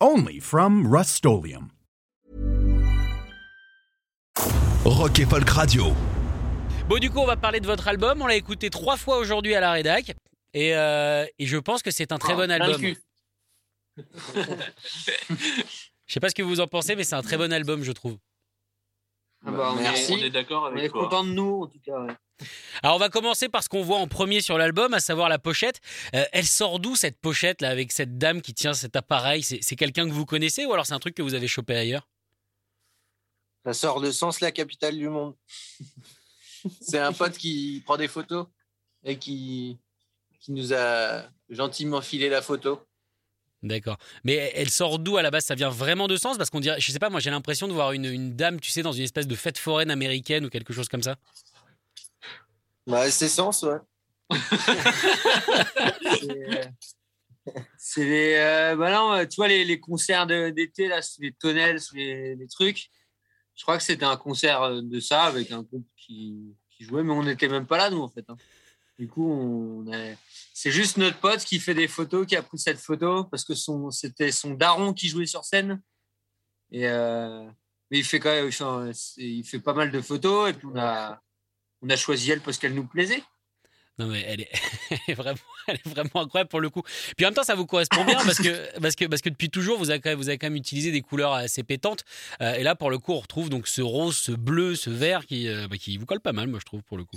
Only from Rust Rock et Folk Radio. Bon, du coup, on va parler de votre album. On l'a écouté trois fois aujourd'hui à la rédac. Et, euh, et je pense que c'est un très Oh, bon album. Je sais pas ce que vous en pensez, mais c'est un très bon album, je trouve. Ah bah, on Merci. est- On est d'accord On avec est toi. content de nous, en tout cas. ouais. Alors, on va commencer par ce qu'on voit en premier sur l'album, à savoir la pochette. Euh, elle sort d'où cette pochette là, avec cette dame qui tient cet appareil? C'est quelqu'un que vous connaissez ou alors c'est un truc que vous avez chopé ailleurs? Ça sort de Sens, la capitale du monde. C'est un pote qui prend des photos et qui, qui nous a gentiment filé la photo. D'accord. Mais elle sort d'où à la base? Ça vient vraiment de sens? Parce qu'on dirait, je sais pas, moi j'ai l'impression de voir une, une dame, tu sais, dans une espèce de fête foraine américaine ou quelque chose comme ça. Bah, c'est Sens, ouais. C'est- C'est les. euh, bah non, tu vois, les, les concerts d'été, là, les tonnelles, les, trucs. Je crois que c'était un concert euh, de ça avec un groupe qui, jouait, mais on n'était même pas là, nous, en fait. hein. Du coup, c'est juste notre pote qui fait des photos, qui a pris cette photo, parce que son, c'était son daron qui jouait sur scène. Et, euh, mais il fait quand même, il fait pas mal de photos, et puis on a, on a choisi elle parce qu'elle nous plaisait. Non mais elle est, elle est vraiment, elle est vraiment incroyable pour le coup. Puis en même temps, ça vous correspond bien parce que parce que parce que depuis toujours, vous avez quand même, vous avez quand même utilisé des couleurs assez pétantes. Euh, et là, pour le coup, on retrouve donc ce rose, ce bleu, ce vert qui euh, bah, qui vous colle pas mal, moi je trouve pour le coup.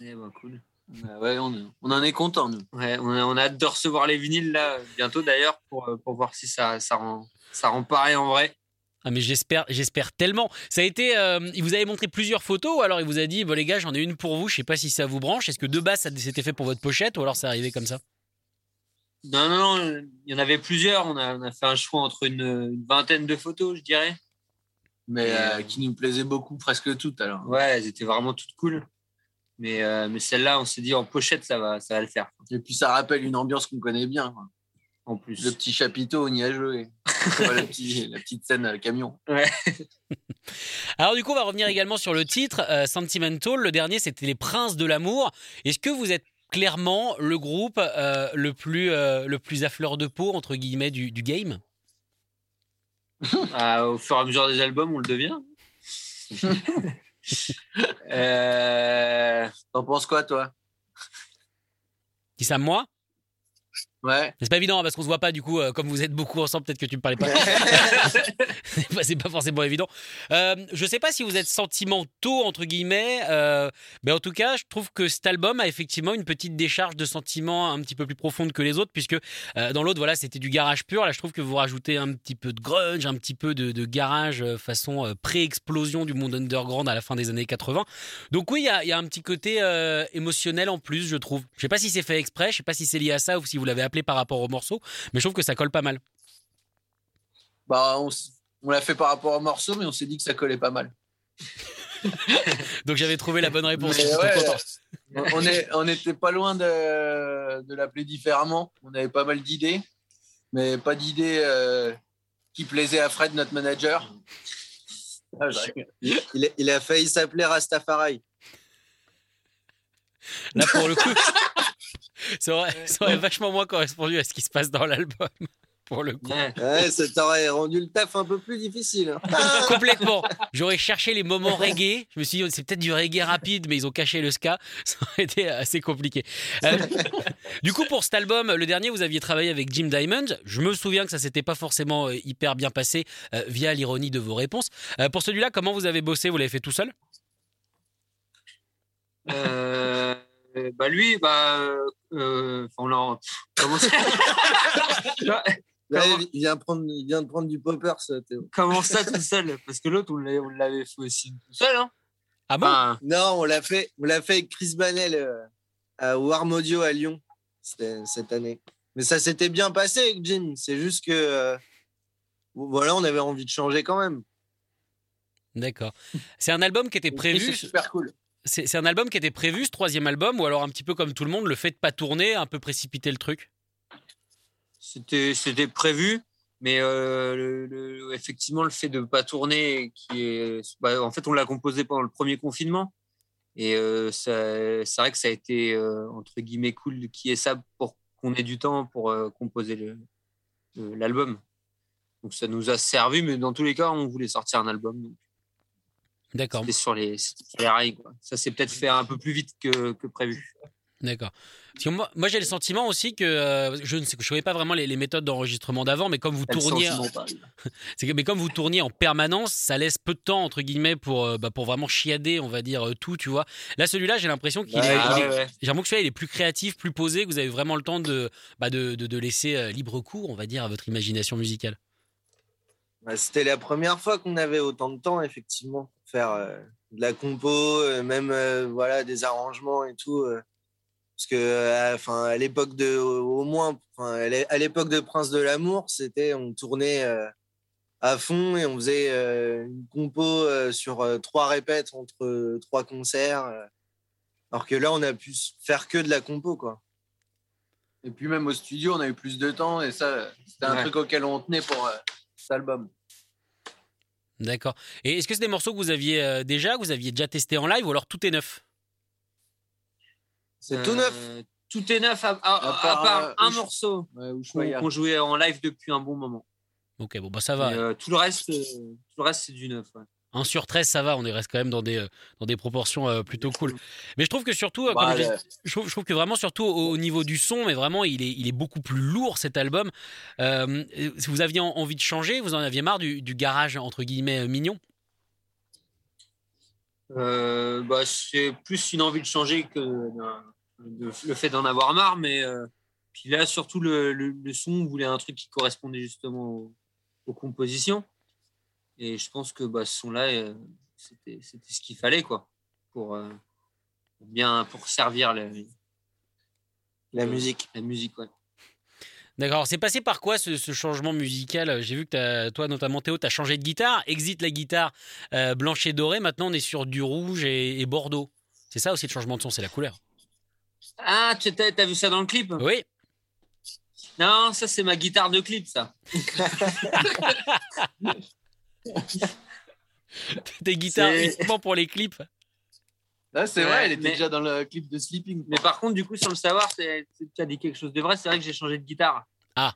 Eh ben, cool. Bah ouais, on, on en est content, nous. Ouais, on a, on a hâte de recevoir les vinyles là bientôt d'ailleurs pour, euh, pour voir si ça, ça, rend, ça rend pareil en vrai. Ah mais j'espère, j'espère tellement. Ça a été, euh, il vous avait montré plusieurs photos, ou alors il vous a dit, bon les gars, j'en ai une pour vous. Je sais pas si ça vous branche. Est-ce que de base ça s'était fait pour votre pochette, ou alors c'est arrivé comme ça? Non, non, non, il y en avait plusieurs. On a, on a fait un choix entre une, une vingtaine de photos, je dirais. Mais euh, euh, qui nous plaisait beaucoup, presque toutes, alors. Ouais, elles étaient vraiment toutes cool. Mais, euh, mais celle-là, on s'est dit en pochette, ça va, ça va le faire. Et puis, ça rappelle une ambiance qu'on connaît bien. quoi. En plus. Le petit chapiteau, on y a joué. Ouais, la petite scène à camion. Alors du coup, on va revenir également sur le titre euh, Sentimental. Le dernier, c'était Les Princes de l'amour. Est-ce que vous êtes clairement le groupe euh, le plus euh, le plus à fleur de peau entre guillemets du, du game? Ah, au fur et à mesure des albums, on le devient. Euh, T'en penses quoi, toi? Qui ça moi? Ouais. C'est pas évident hein, parce qu'on se voit pas du coup. euh, comme vous êtes beaucoup ensemble, peut-être que tu me parlais pas. c'est pas, c'est pas forcément évident. Euh, je sais pas si vous êtes sentimentaux entre guillemets, euh, mais en tout cas, je trouve que cet album a effectivement une petite décharge de sentiments un petit peu plus profonde que les autres, puisque dans l'autre, voilà, c'était du garage pur. Là, je trouve que vous rajoutez un petit peu de grunge, un petit peu de, de garage façon pré-explosion du monde underground à la fin des années 80. Donc oui, il y y a un petit côté émotionnel en plus, je trouve. Je sais pas si c'est fait exprès, je sais pas si c'est lié à ça ou si vous l'avez appelé par rapport au morceau, mais je trouve que ça colle pas mal. Bah, on, l'a fait par rapport au morceau, mais on s'est dit que ça collait pas mal. Donc j'avais trouvé la bonne réponse. Mais je suis ouais, content. on, on est, on était pas loin de, de l'appeler différemment. On avait pas mal d'idées, mais pas d'idées euh, qui plaisaient à Fred, notre manager. Ah, Il a, il a failli s'appeler Rastafari. Là pour le coup, ça aurait, ça aurait vachement moins correspondu à ce qui se passe dans l'album. Pour le coup. ouais. Ça t'aurait rendu le taf un peu plus difficile. hein. Complètement. J'aurais cherché les moments reggae. Je me suis dit, c'est peut-être du reggae rapide, mais ils ont caché le ska. Ça aurait été assez compliqué. Euh, du coup, pour cet album, le dernier, vous aviez travaillé avec Jim Diamond. Je me souviens que ça s'était pas forcément euh, hyper bien passé euh, via l'ironie de vos réponses. Euh, pour celui-là, comment vous avez bossé? Vous l'avez fait tout seul? Euh, bah lui, bah, euh, enfin, on l'a- comment ça Là, Comment- il, vient prendre, il vient de prendre du popper, ça, Théo. Comment ça tout seul? Parce que l'autre, on l'avait fait aussi tout seul. Hein Ah bon? Enfin, Non, on l'a fait, on l'a fait avec Chris Banel euh, à Warm Audio à Lyon cette année. Mais ça s'était bien passé avec Jim. C'est juste que euh, voilà, on avait envie de changer quand même. D'accord. C'est un album qui était prévu. C'est super cool. C'est un album qui était prévu, ce troisième album, ou alors un petit peu comme tout le monde, le fait de pas tourner, un peu précipiter le truc? C'était prévu, mais euh, effectivement, le fait de pas tourner, qui est, bah, en fait, on l'a composé pendant le premier confinement. Et euh, c'est vrai que ça a été, euh, entre guillemets, cool qui est ça pour qu'on ait du temps pour composer l'album. Donc ça nous a servi, mais dans tous les cas, on voulait sortir un album. D'accord. c'était sur les, sur les rails. Quoi. Ça s'est peut-être fait un peu plus vite que, que prévu. D'accord. Que moi, moi j'ai le sentiment aussi que euh, je ne sais, je savais pas vraiment les, les méthodes d'enregistrement d'avant, mais comme vous tourniez, que- mais comme vous tourniez en permanence, ça laisse peu de temps entre guillemets pour euh, bah, pour vraiment chiader, on va dire euh, tout, tu vois. Là, celui-là, j'ai l'impression qu'il Ouais, est, Ah ouais, ouais. j'ai l'impression que celui-là, il est plus créatif, plus posé, que vous avez vraiment le temps de bah, de, de, de laisser euh, libre cours, on va dire, à votre imagination musicale. Bah, C'était la première fois qu'on avait autant de temps, effectivement, faire euh, de la compo, euh, même euh, voilà, des arrangements et tout. euh. parce que, euh, enfin, à l'époque de, au moins, à l'é- à l'époque de Prince de l'amour, c'était, on tournait euh, à fond et on faisait euh, une compo euh, sur euh, trois répètes entre euh, trois concerts. euh. alors que là, on a pu faire que de la compo, quoi. Et puis même au studio, on a eu plus de temps et ça, c'était un Ouais. truc auquel on tenait pour euh, cet album. D'accord. Et est-ce que c'est des morceaux que vous aviez euh, déjà, que vous aviez déjà testé en live, ou alors tout est neuf? C'est tout neuf. Euh, Tout est neuf, à, à- À à part, euh, un Ush- morceau Ouais, qu'on jouait en live depuis un bon moment. Ok, bon bah ça va. Euh, tout le reste, euh, tout le reste c'est du neuf. ouais. 1 sur 13, ça va, on est reste quand même dans des, euh, dans des proportions euh, plutôt cool. Mais je trouve que surtout, euh, Bah, comme je, trouve, je trouve que vraiment surtout au, au niveau du son, mais vraiment il est, il est beaucoup plus lourd cet album. Euh, vous aviez en- envie de changer, vous en aviez marre du, du garage entre guillemets mignon? Euh, bah, c'est plus une envie de changer que de- le fait d'en avoir marre. Mais euh, puis là, surtout le, le- le son, on voulait un truc qui correspondait justement aux, aux compositions. Et je pense que bah, ce son-là, euh, c'était c'était ce qu'il fallait quoi, pour, euh, pour bien pour servir la, La euh, musique. La musique, ouais. D'accord, c'est passé par quoi ce, ce changement musical? J'ai vu que toi notamment Théo, tu as changé de guitare, exit la guitare euh, blanche et dorée, maintenant on est sur du rouge et, et bordeaux. C'est ça aussi le changement de son, c'est la couleur. Ah, tu t'as t'as vu ça dans le clip? Oui, Non, ça c'est ma guitare de clip, ça. tes guitares C'est- uniquement pour les clips. Là, c'est Ouais, vrai, elle était mais- déjà dans le clip de Sleeping. Mais par contre, du coup, sans le savoir, c'est- c'est- tu as dit quelque chose de vrai. C'est vrai que j'ai changé de guitare. Ah.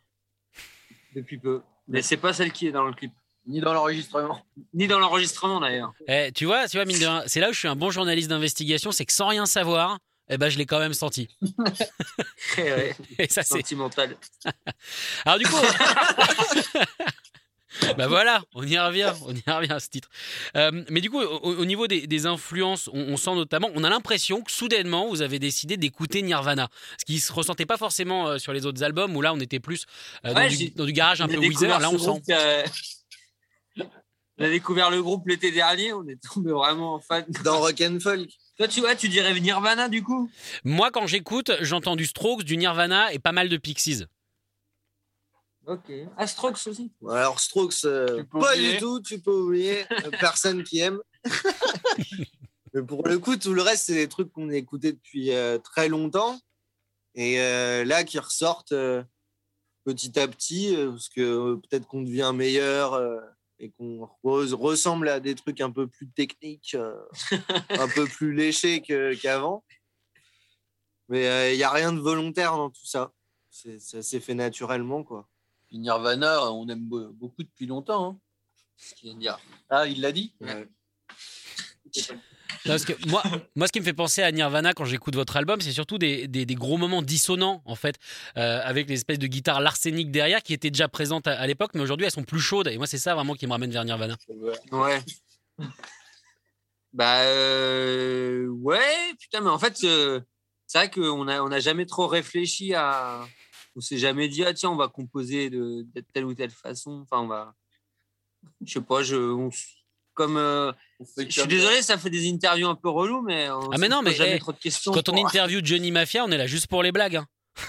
Depuis peu. Mais c'est pas celle qui est dans le clip. Ni dans l'enregistrement. Ni dans l'enregistrement d'ailleurs. Eh, tu vois, tu vois, mine de rien, c'est là où je suis un bon journaliste d'investigation, c'est que sans rien savoir, eh ben, je l'ai quand même senti. Ouais, Et ça, c'est. Sentimental. Alors, du coup. Bah voilà, on y revient, on y revient à ce titre. Euh, mais du coup, au, au niveau des, des influences, on, on sent notamment, on a l'impression que soudainement, vous avez décidé d'écouter Nirvana, ce qui se ressentait pas forcément euh, sur les autres albums, où là, on était plus euh, dans, Ouais, du, dans du garage un peu Weezer. Là, on sent. On a découvert le groupe l'été dernier. On est tombé vraiment fan. Dans Rock and Folk. Toi, tu vois, tu dirais Nirvana du coup? Moi, quand j'écoute, j'entends du Strokes, du Nirvana et pas mal de Pixies. Ok. Astrox aussi. Alors, Strokes, euh, pas oublier. du tout, tu peux oublier. euh, Personne qui aime. Mais pour le coup, tout le reste, c'est des trucs qu'on a écoutés depuis euh, très longtemps. Et euh, là, qui ressortent euh, petit à petit, euh, parce que euh, peut-être qu'on devient meilleur euh, et qu'on re- ressemble à des trucs un peu plus techniques, euh, un peu plus léchés qu'avant. Mais il n'y a rien de volontaire dans tout ça. Ça s'est fait naturellement, quoi. Puis Nirvana, on aime be- beaucoup depuis longtemps. hein. Ah, il l'a dit? Ouais. Non, Parce que moi, moi, ce qui me fait penser à Nirvana quand j'écoute votre album, c'est surtout des, des- des gros moments dissonants, en fait, euh, avec les espèces de guitares l'arsenic derrière qui étaient déjà présentes à, à l'époque, mais aujourd'hui elles sont plus chaudes. Et moi, c'est ça vraiment qui me ramène vers Nirvana. Ouais. Bah euh, ouais, putain, mais en fait, euh, c'est vrai qu'on a on a jamais trop réfléchi à, on s'est jamais dit ah tiens on va composer de, de telle ou telle façon. Enfin on va, je sais pas, je, on comme, euh, je suis désolé, ça fait des interviews un peu relou, mais on Ah, mais non, mais, jamais eh, trop de questions. Quand on interview Johnny Mafia, on est là juste pour les blagues. hein.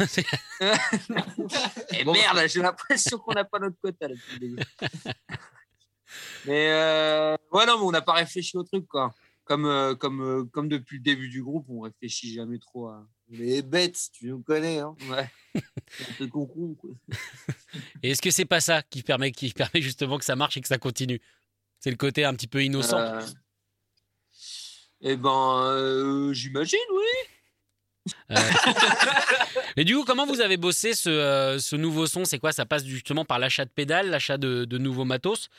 Et merde, j'ai l'impression qu'on n'a pas notre quota là, depuis le début. mais euh, ouais, non, mais on n'a pas réfléchi au truc, quoi. Comme, euh, comme, euh, comme depuis le début du groupe, on réfléchit jamais trop à. Les bêtes, tu nous connais. Hein. Ouais. C'est un peu con-con, quoi. Et est-ce que c'est pas ça qui permet, qui permet justement que ça marche et que ça continue? C'est le côté un petit peu innocent. Euh, Eh ben, euh, j'imagine, oui. Mais du coup, comment vous avez bossé ce, euh, ce nouveau son? C'est quoi? Ça passe justement par l'achat de pédales, l'achat de, de nouveaux matos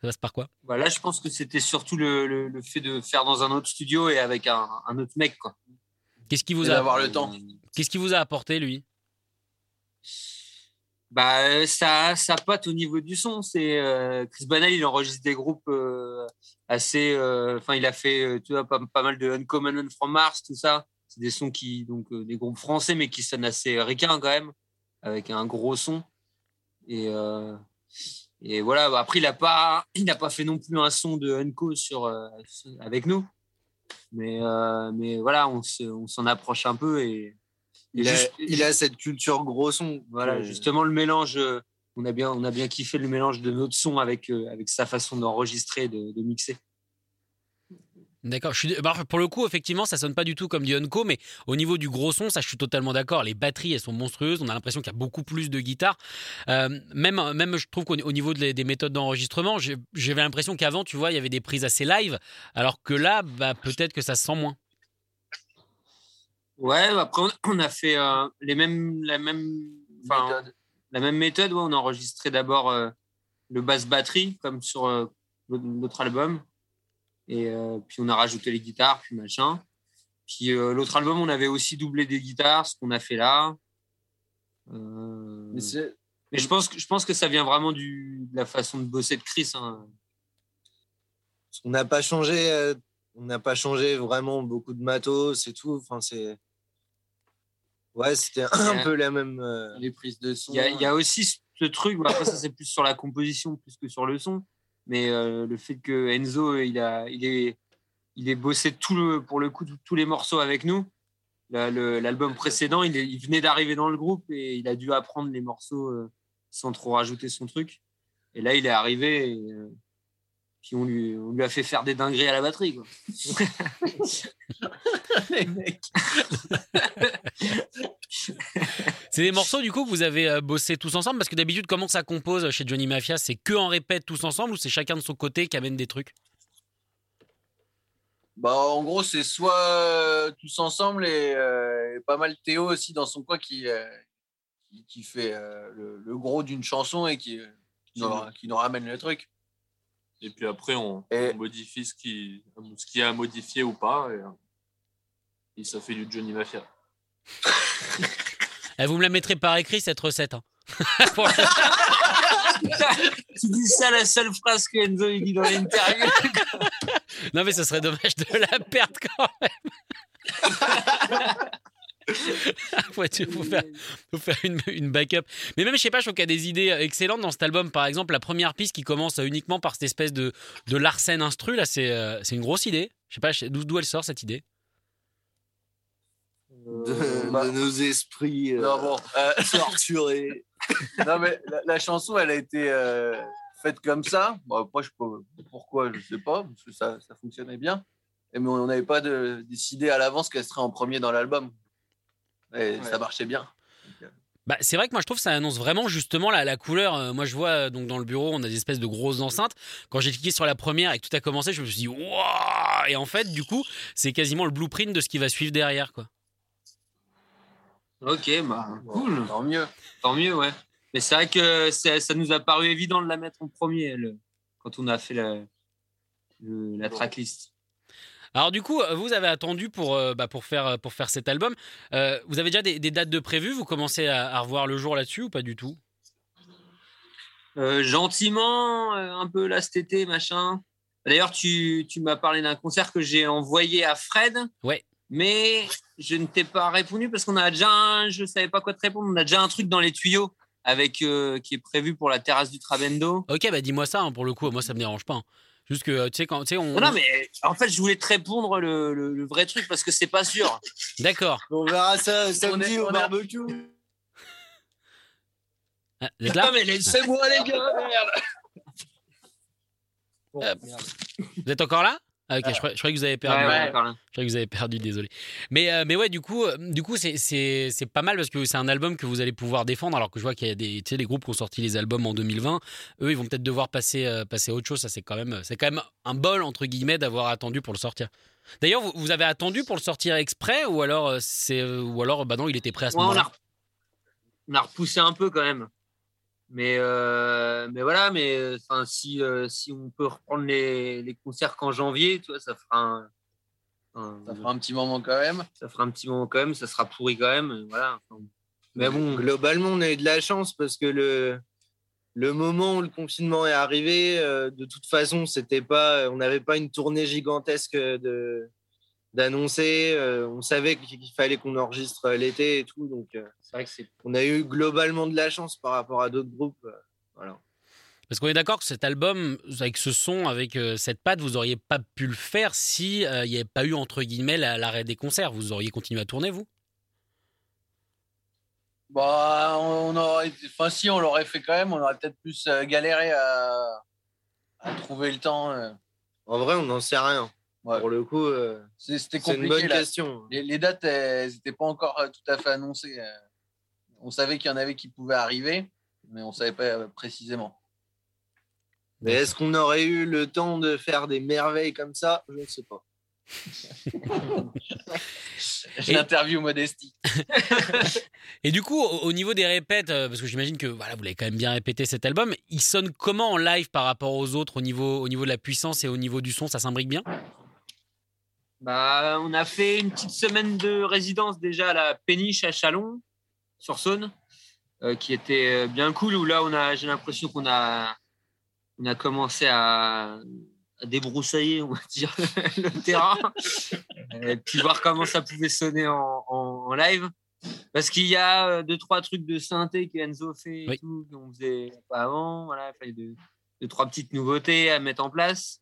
Ça passe par quoi? Bah, là, je pense que c'était surtout le, le, le fait de faire dans un autre studio et avec un, un autre mec, quoi. Qu'est-ce qui vous a d'avoir le temps. Qu'est-ce qui vous a apporté lui? Bah, ça, ça pote au niveau du son. C'est euh, Chris Banal, il enregistre des groupes euh, assez. euh, Enfin, il a fait, tu vois, pas, pas mal de Uncommon and From Mars, tout ça. C'est des sons qui, donc, euh, des groupes français, mais qui sonnent assez ricains quand même, avec un gros son. Et, euh, et voilà. Bah, après, il n'a pas, il n'a pas fait non plus un son de Unco sur euh, avec nous. Mais, euh, mais voilà, on se- on s'en approche un peu et. Il, a, juste- il a cette culture gros son. voilà, Euh, justement le mélange. On a bien, on a bien kiffé le mélange de notre son avec euh, avec sa façon d'enregistrer, de, de mixer. D'accord. Je suis... bah, pour le coup, effectivement, ça sonne pas du tout comme du Unco, mais au niveau du gros son, ça, je suis totalement d'accord. Les batteries, elles sont monstrueuses. On a l'impression qu'il y a beaucoup plus de guitare. Euh, même, même, je trouve qu'au au niveau de les- des méthodes d'enregistrement, j'ai- j'avais l'impression qu'avant, tu vois, il y avait des prises assez live, alors que là, bah, peut-être que ça se sent moins. Ouais, après on, a fait euh, les mêmes, la même, enfin, la même méthode. ouais, on a enregistré d'abord euh, le basse batterie comme sur euh, notre album, et euh, puis on a rajouté les guitares, puis machin. Puis euh, l'autre album, on avait aussi doublé des guitares, ce qu'on a fait là. Euh, Mais je pense que je pense que ça vient vraiment du, de la façon de bosser de Chris. hein. On n'a pas changé. euh, on n'a pas changé vraiment beaucoup de matos et tout. Enfin, c'est. Ouais, c'était un peu la même. euh, les prises de son. Il y, a, y a aussi ce truc. après ça c'est plus sur la composition plus que sur le son. Mais euh, le fait que Enzo il a il est il est bossé tout le pour le coup tous- les morceaux avec nous. L'album précédent, il, est- il venait d'arriver dans le groupe et il a dû apprendre les morceaux euh, sans trop rajouter son truc. Et là, il est arrivé et euh, puis on lui, on lui a fait faire des dingueries à la batterie. Quoi. les mecs. C'est des morceaux, du coup, que vous avez euh, bossé tous ensemble? Parce que d'habitude, comment ça compose chez Johnny Mafia? C'est que en répète tous ensemble ou c'est chacun de son côté qui amène des trucs? Bah, en gros, c'est soit euh, tous ensemble et, euh, et pas mal Théo aussi dans son coin qui, euh, qui, qui fait euh, le, le gros d'une chanson et qui, euh, qui, nous, qui nous ramène le truc. Et puis après, on, Et- on modifie ce qui, ce qui est à modifier ou pas. Et, et ça fait du Johnny Mafia. Eh, Vous me la mettrez par écrit, cette recette. hein. tu dis ça la seule phrase que Enzo il dit dans l'interview. non, mais ce serait dommage de la perdre quand même. Faut, être- faut faire, faut faire une, une backup. Mais même, je sais pas, je trouve qu'il y a des idées excellentes dans cet album. Par exemple, la première piste qui commence uniquement par cette espèce de, de Larsen instru, là, c'est euh, c'est une grosse idée. Je sais pas d'où elle sort cette idée? de, bah- de nos esprits euh, Non, bon, euh, torturés. non, mais la, la chanson, elle a été euh, faite comme ça. Bon, après, je peux, pourquoi, je sais pas, parce que ça, ça fonctionnait bien. Et, mais on n'avait pas de, décidé à l'avance qu'elle serait en premier dans l'album. Et ça marchait bien. Bah, c'est vrai que moi je trouve que ça annonce vraiment justement la, la couleur. Euh, moi je vois euh, donc dans le bureau on a des espèces de grosses enceintes. Quand j'ai cliqué sur la première et que tout a commencé, je me suis dit waouh Et en fait du coup c'est quasiment le blueprint de ce qui va suivre derrière quoi. Ok, bah, cool. Tant mieux. Tant mieux, ouais. Mais c'est vrai que ça, ça nous a paru évident de la mettre en premier le- quand on a fait la, le- la tracklist. Alors du coup, vous avez attendu pour, euh, bah, pour, faire, pour faire cet album. Euh, vous avez déjà des, des dates de prévues? Vous commencez à, à revoir le jour là-dessus ou pas du tout? Euh, gentiment, un peu là cet été, machin. D'ailleurs, tu, tu m'as parlé d'un concert que j'ai envoyé à Fred. Ouais. Mais je ne t'ai pas répondu parce qu'on a déjà un, je savais pas quoi te répondre. On a déjà un truc dans les tuyaux avec, qui est prévu pour la terrasse du Trabendo. Ok, bah dis-moi ça hein, pour le coup. Moi ça me dérange pas. hein. Juste que, tu sais, quand, tu sais, on. Non, non, mais en fait, je voulais te répondre le, le- le vrai truc parce que c'est pas sûr. D'accord. On verra ça samedi est- au barbecue. Ah, Vous êtes là Non, mais laissez-moi, les gars, merde. Bon, Euh, merde. Vous êtes encore là? Ah, ok, je, croyais, je croyais que vous avez perdu. Ouais, ouais. Je croyais que vous avez perdu, désolé. Mais, euh, mais ouais, du coup, euh, du coup c'est, c'est, c'est pas mal parce que c'est un album que vous allez pouvoir défendre. Alors que je vois qu'il y a des, tu sais, les groupes qui ont sorti les albums en 2020. Eux, ils vont peut-être devoir passer, euh, passer à autre chose. Ça, c'est quand, même, c'est quand même un bol, entre guillemets, d'avoir attendu pour le sortir. D'ailleurs, vous, vous avez attendu pour le sortir exprès ou alors, euh, c'est, euh, ou alors bah non, il était prêt à ce Ouais, moment-là? on a repoussé un peu quand même. Mais, euh, mais voilà, mais euh, enfin, si, euh, si on peut reprendre les, les concerts qu'en janvier, tu vois, ça fera un, un- Ça fera un petit moment quand même. ça fera un petit moment quand même, ça sera pourri quand même. Voilà. Enfin, mais bon, Globalement, on a eu de la chance parce que le, le moment où le confinement est arrivé, euh, de toute façon, c'était pas, on n'avait pas une tournée gigantesque de d'annoncer. euh, on savait qu'il fallait qu'on enregistre l'été et tout, donc euh, c'est vrai que c'est. on a eu globalement de la chance par rapport à d'autres groupes. euh, voilà. Parce qu'on est d'accord que cet album, avec ce son, avec euh, cette patte, vous auriez pas pu le faire si euh, il n'y avait pas eu, entre guillemets, la- l'arrêt des concerts. Vous auriez continué à tourner, vous? Bah, on aurait, enfin, si on l'aurait fait quand même, on aurait peut-être plus euh, galéré à, à trouver le temps. euh. En vrai, on n'en sait rien. Ouais. Pour le coup, euh, C'est- C'était c'est une compliqué. bonne là. question. Les, les dates, elles n'étaient pas encore euh, tout à fait annoncées. euh. On savait qu'il y en avait qui pouvaient arriver, mais on ne savait pas précisément. Mais est-ce qu'on aurait eu le temps de faire des merveilles comme ça? Je ne sais pas. L'interview modestie. Et du coup, au, au niveau des répètes, parce que j'imagine que voilà, vous l'avez quand même bien répété cet album, il sonne comment en live par rapport aux autres au niveau, au niveau de la puissance et au niveau du son? Ça s'imbrique bien? Bah, on a fait une petite semaine de résidence déjà à la Péniche à Chalon, sur Saône, euh, qui était euh, bien cool. Où là, on a, j'ai l'impression qu'on a, on a commencé à, à débroussailler, on va dire, le terrain, et puis voir comment ça pouvait sonner en, en- en live. Parce qu'il y a euh, deux trois trucs de synthé que Enzo fait et Oui. tout qu'on faisait pas avant. Voilà, il fallait deux, deux trois petites nouveautés à mettre en place.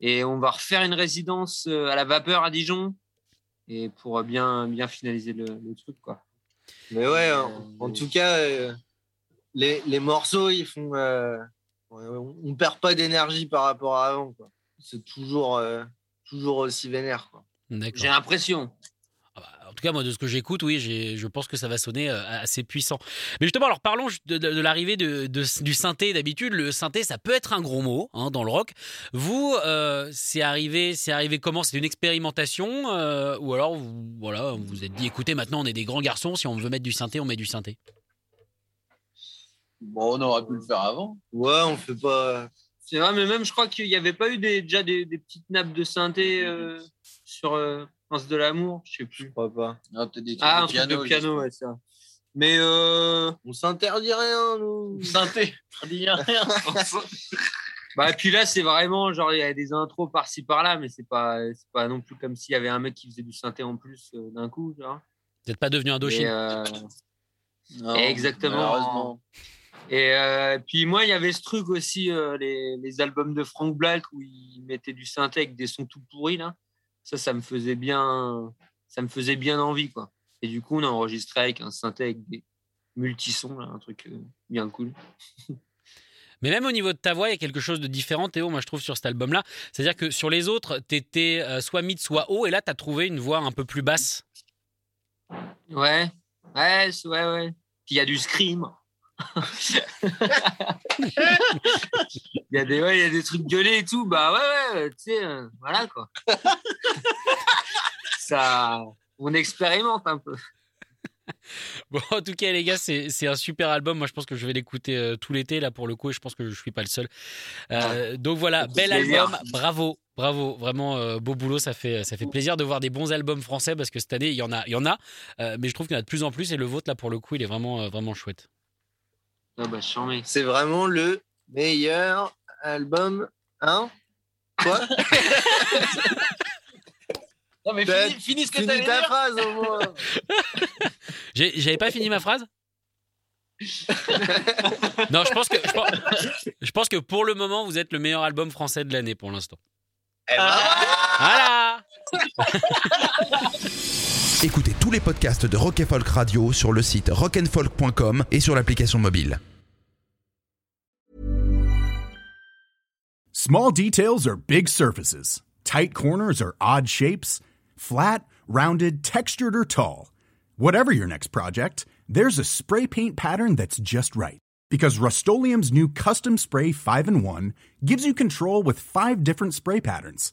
Et on va refaire une résidence euh, à la vapeur à Dijon et pour bien, bien finaliser le, le truc. Quoi. Mais ouais, en, Euh, en tout cas, euh, les, les morceaux, ils font. euh, on on perd pas d'énergie par rapport à avant. quoi. C'est toujours, euh, toujours aussi vénère. Quoi. D'accord. J'ai l'impression. En tout cas, moi, de ce que j'écoute, oui, je pense que ça va sonner euh, assez puissant. Mais justement, alors parlons de, de- de l'arrivée de- de- du synthé. D'habitude, le synthé, ça peut être un gros mot hein, dans le rock. Vous, euh, c'est arrivé, c'est arrivé comment? C'est une expérimentation euh, ou alors, vous, voilà, vous vous êtes dit, écoutez, maintenant, on est des grands garçons. Si on veut mettre du synthé, on met du synthé. Bon, on aurait pu le faire avant. Ouais, on fait pas. C'est vrai, mais même je crois qu'il n'y avait pas eu des, déjà des, des petites nappes de synthé euh, sur Prince de l'amour, je sais Je plus. crois pas. Ah, peut-être des trucs Ah, un de truc de piano. piano, ouais, ça. Mais euh, On s'interdit rien, nous. On dit rien. bah, et puis là, c'est vraiment genre il y a des intros par-ci par-là, mais c'est pas, c'est pas non plus comme s'il y avait un mec qui faisait du synthé en plus euh, d'un coup. vois. Vous n'êtes pas devenu Indochine Et, euh, Non, Exactement. Malheureusement. Et euh, puis moi, il y avait ce truc aussi, euh, les, les albums de Frank Black où il mettait du synthé avec des sons tout pourris là. Ça, ça me faisait bien, ça me faisait bien envie quoi. Et du coup, on a enregistré avec un synthé avec des multisons là, un truc euh, bien cool. Mais même au niveau de ta voix, il y a quelque chose de différent, Théo, moi je trouve, sur cet album-là. C'est-à-dire que sur les autres, t'étais euh, soit mid, soit haut, et là, t'as trouvé une voix un peu plus basse. Ouais, ouais, ouais, ouais. Puis il y a du scream. Il y a des, ouais, il y a des trucs gueulés et tout. Bah ouais, ouais, tu sais, euh, voilà quoi. Ça, on expérimente un peu. Bon, en tout cas, les gars, c'est un super album. Moi, je pense que je vais l'écouter euh, tout l'été, là, pour le coup, et je pense que je suis pas le seul. Euh, donc voilà, bel album. Bravo, bravo. Vraiment, euh, beau boulot. Ça fait, ça fait plaisir de voir des bons albums français parce que cette année, il y en a, il y en a euh, mais je trouve qu'il y en a de plus en plus, et le vôtre, là, pour le coup, il est vraiment, euh, vraiment chouette. Ah bah. C'est vraiment le meilleur album. Hein? Quoi? Non, mais Ben, finis, finis ce que Finis ta dire. phrase au moins. J'ai- J'avais pas fini ma phrase? Non, je pense que je pense, je pense que pour le moment, vous êtes le meilleur album français de l'année pour l'instant. Eh ben, Voilà. Écoutez tous les podcasts de Rock Folk Radio sur le site rockandfolk.com et sur l'application mobile. Small details are big surfaces. Tight corners are odd shapes. Flat, rounded, textured, or tall. Whatever your next project, there's a spray paint pattern that's just right. Because Rust new Custom Spray 5 in 1 gives you control with five different spray patterns.